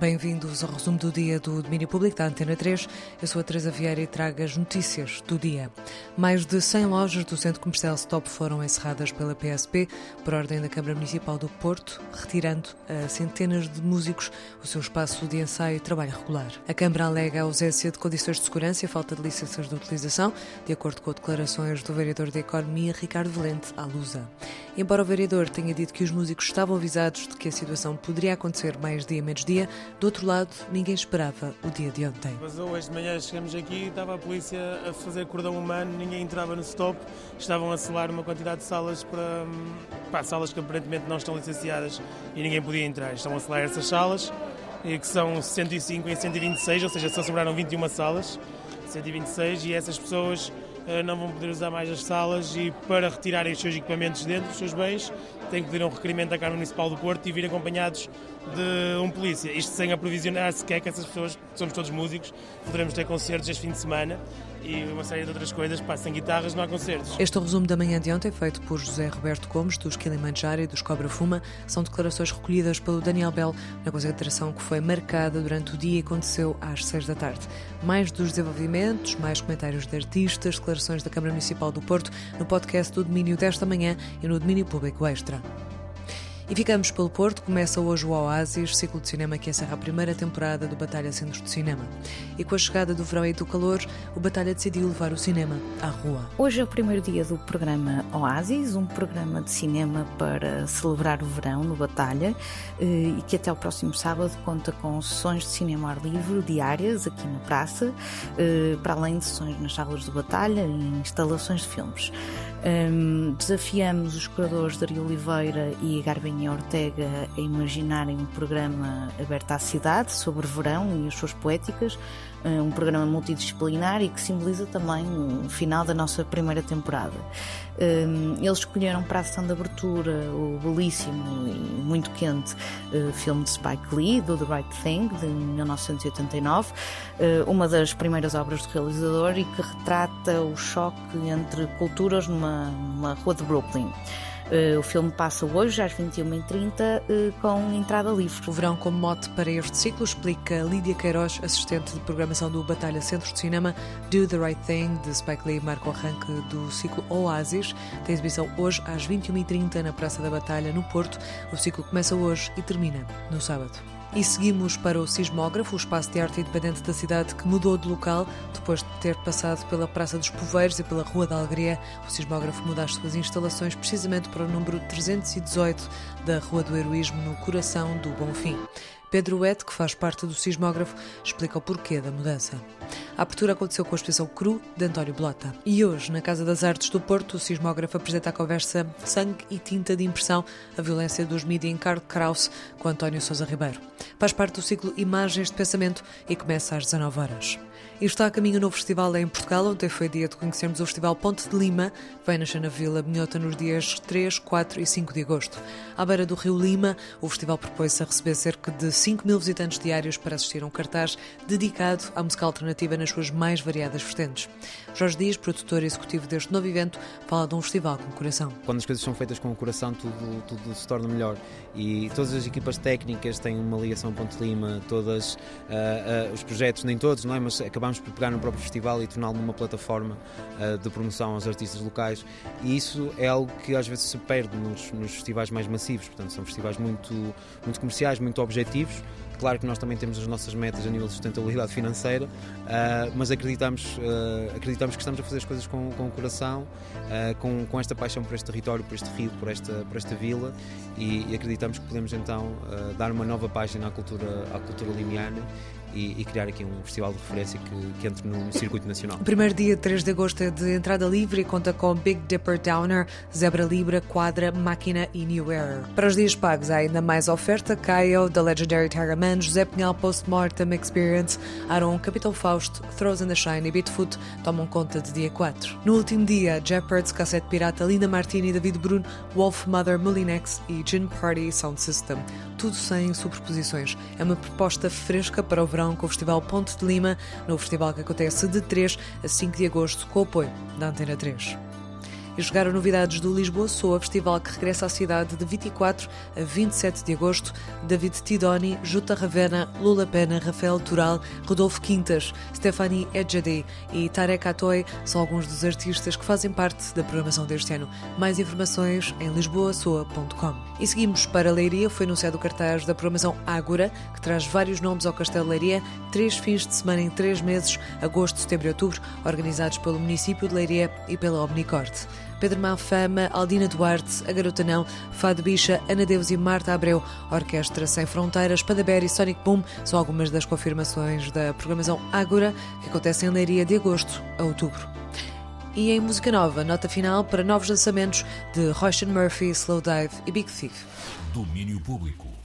Bem-vindos ao resumo do dia do Domínio Público da Antena 3. Eu sou a Teresa Vieira e trago as notícias do dia. Mais de 100 lojas do Centro Comercial Stop foram encerradas pela PSP por ordem da Câmara Municipal do Porto, retirando a centenas de músicos o seu espaço de ensaio e trabalho regular. A Câmara alega a ausência de condições de segurança e falta de licenças de utilização, de acordo com declarações do vereador de Economia, Ricardo Valente, à Lusa. Embora o vereador tenha dito que os músicos estavam avisados de que a situação poderia acontecer mais dia menos dia, do outro lado, ninguém esperava o dia de ontem. Mas hoje de manhã chegamos aqui estava a polícia a fazer cordão humano, ninguém entrava no stop, estavam a selar uma quantidade de salas para, para salas que aparentemente não estão licenciadas e ninguém podia entrar. Estão a selar essas salas, que são 105 em 126, ou seja, só sobraram 21 salas, 126, e essas pessoas eh, não vão poder usar mais as salas e para retirarem os seus equipamentos dentro, os seus bens, têm que pedir um requerimento à Câmara Municipal do Porto e vir acompanhados de um polícia. Isto sem aprovisionar sequer que essas pessoas, somos todos músicos, poderemos ter concertos este fim de semana e uma série de outras coisas. Pá, sem guitarras não há concertos. Este é o resumo da manhã de ontem, feito por José Roberto Gomes, dos Kilimanjaro e dos Cobra Fuma. São declarações recolhidas pelo Daniel Bell na concentração que foi marcada durante o dia e aconteceu às seis da tarde. Mais dos desenvolvimentos, mais comentários de artistas, declarações da Câmara Municipal do Porto no podcast do Domínio desta manhã e no Domínio Público Extra. E ficamos pelo Porto. Começa hoje o Oasis, ciclo de cinema que encerra a primeira temporada do Batalha Centros de Cinema. E com a chegada do verão e do calor, o Batalha decidiu levar o cinema à rua. Hoje é o primeiro dia do programa Oasis, um programa de cinema para celebrar o verão no Batalha eh, e que até o próximo sábado conta com sessões de cinema ao ar livre diárias aqui na praça, eh, para além de sessões nas salas do Batalha e instalações de filmes. Um, desafiamos os curadores Dario Oliveira e Garbinha Ortega a imaginarem um programa aberto à cidade sobre verão e as suas poéticas, um programa multidisciplinar e que simboliza também o final da nossa primeira temporada. Eles escolheram para a sessão de abertura o belíssimo e muito quente eh, filme de Spike Lee, Do the Right Thing, de 1989, eh, uma das primeiras obras do realizador e que retrata o choque entre culturas numa, numa rua de Brooklyn. Uh, o filme passa hoje às 21h30 uh, com entrada livre. O verão como mote para este ciclo explica Lídia Queiroz, assistente de programação do Batalha Centro de Cinema. Do the Right Thing, de Spike Lee, marca o arranque do ciclo Oasis. Tem exibição hoje às 21h30 na Praça da Batalha, no Porto. O ciclo começa hoje e termina no sábado. E seguimos para o Sismógrafo, o espaço de arte independente da cidade que mudou de local depois de ter passado pela Praça dos Poveiros e pela Rua da Alegria. O Sismógrafo muda as suas instalações precisamente para o número 318 da Rua do Heroísmo, no coração do Bonfim. Pedro Huete, que faz parte do sismógrafo, explica o porquê da mudança. A abertura aconteceu com a exposição Cru de António Blota. E hoje, na Casa das Artes do Porto, o sismógrafo apresenta a conversa Sangue e Tinta de Impressão, a violência dos mídia em Karl Kraus, com António Sousa Ribeiro. Faz parte do ciclo Imagens de Pensamento e começa às 19 horas. E está a caminho novo festival em Portugal. Ontem foi dia de conhecermos o Festival Ponte de Lima. Vai nascer na Vila Minhota nos dias 3, 4 e 5 de agosto. À beira do Rio Lima, o festival propôs-se a receber cerca de 5 mil visitantes diários para assistir a um cartaz dedicado à música alternativa nas suas mais variadas vertentes. Jorge Dias, produtor executivo deste novo evento, fala de um festival com coração. Quando as coisas são feitas com o coração, tudo, tudo se torna melhor. E todas as equipas técnicas têm uma ligação Ponte Lima, todos uh, uh, os projetos, nem todos, não é? Mas acabamos por pegar no próprio festival e torná-lo numa plataforma uh, de promoção aos artistas locais e isso é algo que às vezes se perde nos, nos festivais mais massivos, portanto são festivais muito, muito comerciais, muito objetivos Claro que nós também temos as nossas metas a nível de sustentabilidade financeira, uh, mas acreditamos, uh, acreditamos que estamos a fazer as coisas com, com o coração, uh, com, com esta paixão por este território, por este rio, por esta, por esta vila e, e acreditamos que podemos então dar uma nova página à cultura, à cultura limiana e, e, criar aqui um festival de referência que, que entre no, circuito nacional. O primeiro dia, 3 de agosto, é de entrada livre e conta com Big Dipper Downer, Zebra Libra, Quadra, Máquina e New Era. Para os dias pagos há ainda mais oferta: Kaio, The Legendary Tiger Man, José Pinhal Postmortem Experience, Aaron, Capitão Fausto, Throws in the Shine e Beatfoot tomam conta de dia 4. No último dia, Jeopards, Cassette Pirata, Linda Martini, David Bruno, Wolf Mother, Mulinex e Gin Party Sound System. Tudo sem superposições. É uma proposta fresca para o verão com o Festival Ponte de Lima, no festival que acontece de 3 a 5 de agosto, com o apoio da Antena 3. E chegaram novidades do Lisboa Soa, festival que regressa à cidade de 24 a 27 de agosto. David Tidoni, Jutta Ravena, Lula Pena, Rafael Tural, Rodolfo Quintas, Stephanie Edjadi e Tarek Atoy são alguns dos artistas que fazem parte da programação deste ano. Mais informações em lisboasoa.com. E seguimos para Leiria, foi anunciado o cartaz da programação Ágora, que traz vários nomes ao Castelo Leiria, três fins de semana em três meses, agosto, setembro e outubro, organizados pelo município de Leiria e pela Omnicorte. Pedro Manfama, Aldina Duarte, A Garota Não, Fado Bicha, Ana Deus e Marta Abreu, Orquestra Sem Fronteiras, Padaber e Sonic Boom são algumas das confirmações da programação Ágora, que acontece em Leiria de agosto a outubro. E em música nova, nota final para novos lançamentos de Royston Murphy, Slow Dive e Big Thief. Domínio Público.